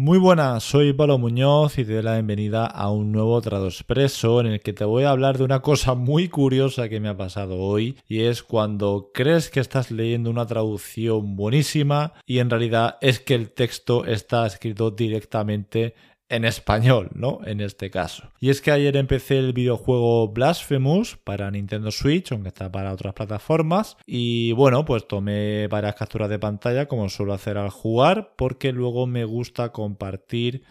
Muy buenas, soy Pablo Muñoz y te doy la bienvenida a un nuevo Trado Expreso en el que te voy a hablar de una cosa muy curiosa que me ha pasado hoy y es cuando crees que estás leyendo una traducción buenísima y en realidad es que el texto está escrito directamente en español, ¿no? En este caso. Y es que ayer empecé el videojuego Blasphemous para Nintendo Switch, aunque está para otras plataformas. Y bueno, pues tomé varias capturas de pantalla, como suelo hacer al jugar, porque luego me gusta compartir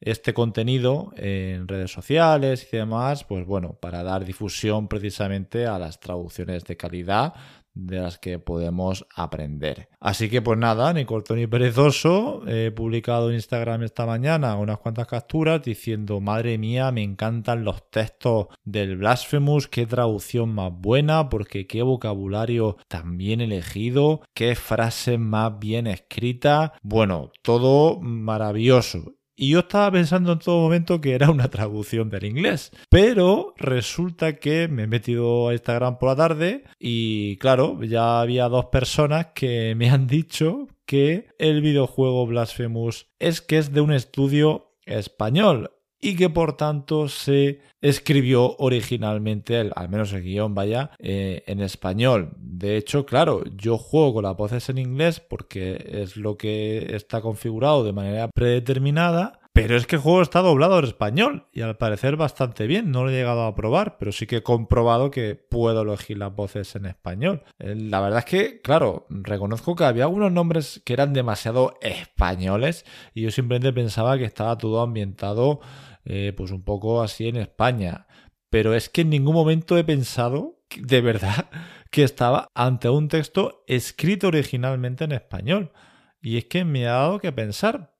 este contenido en redes sociales y demás, pues bueno, para dar difusión precisamente a las traducciones de calidad de las que podemos aprender. Así que pues nada, ni corto ni perezoso, he publicado en Instagram esta mañana unas cuantas capturas diciendo, madre mía, me encantan los textos del Blasphemous, qué traducción más buena, porque qué vocabulario tan bien elegido, qué frase más bien escrita, bueno, todo maravilloso. Y yo estaba pensando en todo momento que era una traducción del inglés. Pero resulta que me he metido a Instagram por la tarde y claro, ya había dos personas que me han dicho que el videojuego Blasphemous es que es de un estudio español y que por tanto se escribió originalmente, al menos el guion vaya, eh, en español. De hecho, claro, yo juego con las voces en inglés porque es lo que está configurado de manera predeterminada. Pero es que el juego está doblado en español y al parecer bastante bien. No lo he llegado a probar, pero sí que he comprobado que puedo elegir las voces en español. Eh, la verdad es que, claro, reconozco que había algunos nombres que eran demasiado españoles y yo simplemente pensaba que estaba todo ambientado eh, pues un poco así en España. Pero es que en ningún momento he pensado, de verdad, que estaba ante un texto escrito originalmente en español. Y es que me ha dado que pensar,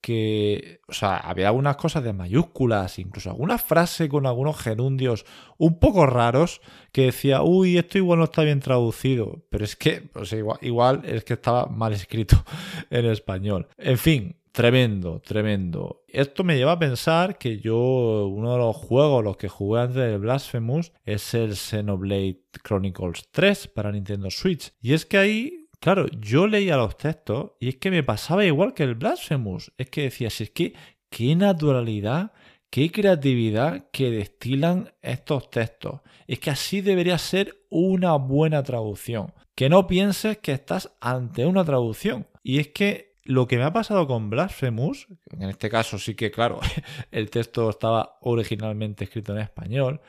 porque, o sea, había algunas cosas de mayúsculas, incluso alguna frase con algunos gerundios un poco raros que decía, uy, esto igual no está bien traducido, pero es que, sea, igual, igual es que estaba mal escrito en español. En fin, Tremendo, tremendo. Esto me lleva a pensar que yo, uno de los juegos, los que jugué antes de Blasphemous, es el Xenoblade Chronicles 3 para Nintendo Switch. Y es que ahí, claro, yo leía los textos y es que me pasaba igual que el Blasphemous. Es que decía, si es que, qué naturalidad, qué creatividad que destilan estos textos. Es que así debería ser una buena traducción. Que no pienses que estás ante una traducción. Y es que lo que me ha pasado con Blasphemous, en este caso sí que, claro, el texto estaba originalmente escrito en español,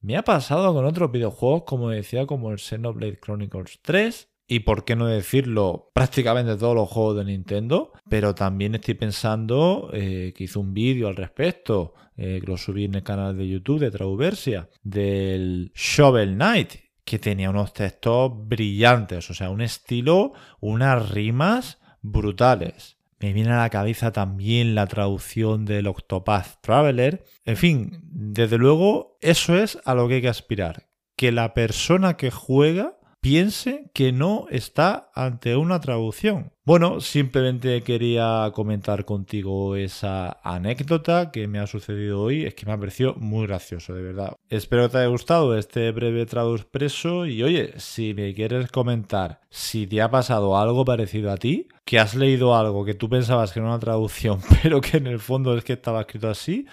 me ha pasado con otros videojuegos, como decía, como el Xenoblade Chronicles 3, y por qué no decirlo, prácticamente todos los juegos de Nintendo, pero también estoy pensando eh, que hice un vídeo al respecto, eh, que lo subí en el canal de YouTube de Trauversia, del Shovel Knight, que tenía unos textos brillantes, o sea, un estilo, unas rimas brutales. Me viene a la cabeza también la traducción del Octopath Traveler. En fin, desde luego, eso es a lo que hay que aspirar. Que la persona que juega piense que no está ante una traducción. Bueno, simplemente quería comentar contigo esa anécdota que me ha sucedido hoy. Es que me ha parecido muy gracioso, de verdad. Espero que te haya gustado este breve trado expreso y oye, si me quieres comentar si te ha pasado algo parecido a ti, que has leído algo que tú pensabas que era una traducción, pero que en el fondo es que estaba escrito así,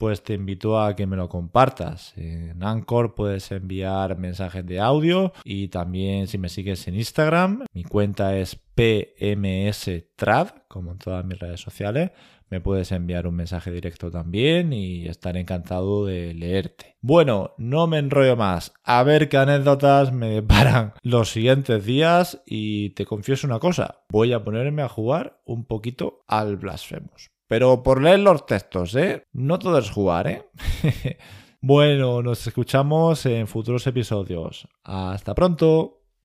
pues te invito a que me lo compartas. En Anchor puedes enviar mensajes de audio y también si me sigues en Instagram, mi cuenta es pmstrad, como en todas mis redes sociales, me puedes enviar un mensaje directo también y estaré encantado de leerte. Bueno, no me enrollo más. A ver qué anécdotas me deparan los siguientes días y te confieso una cosa, voy a ponerme a jugar un poquito al Blasphemous. Pero por leer los textos, ¿eh? No todo es jugar, ¿eh? bueno, nos escuchamos en futuros episodios. Hasta pronto.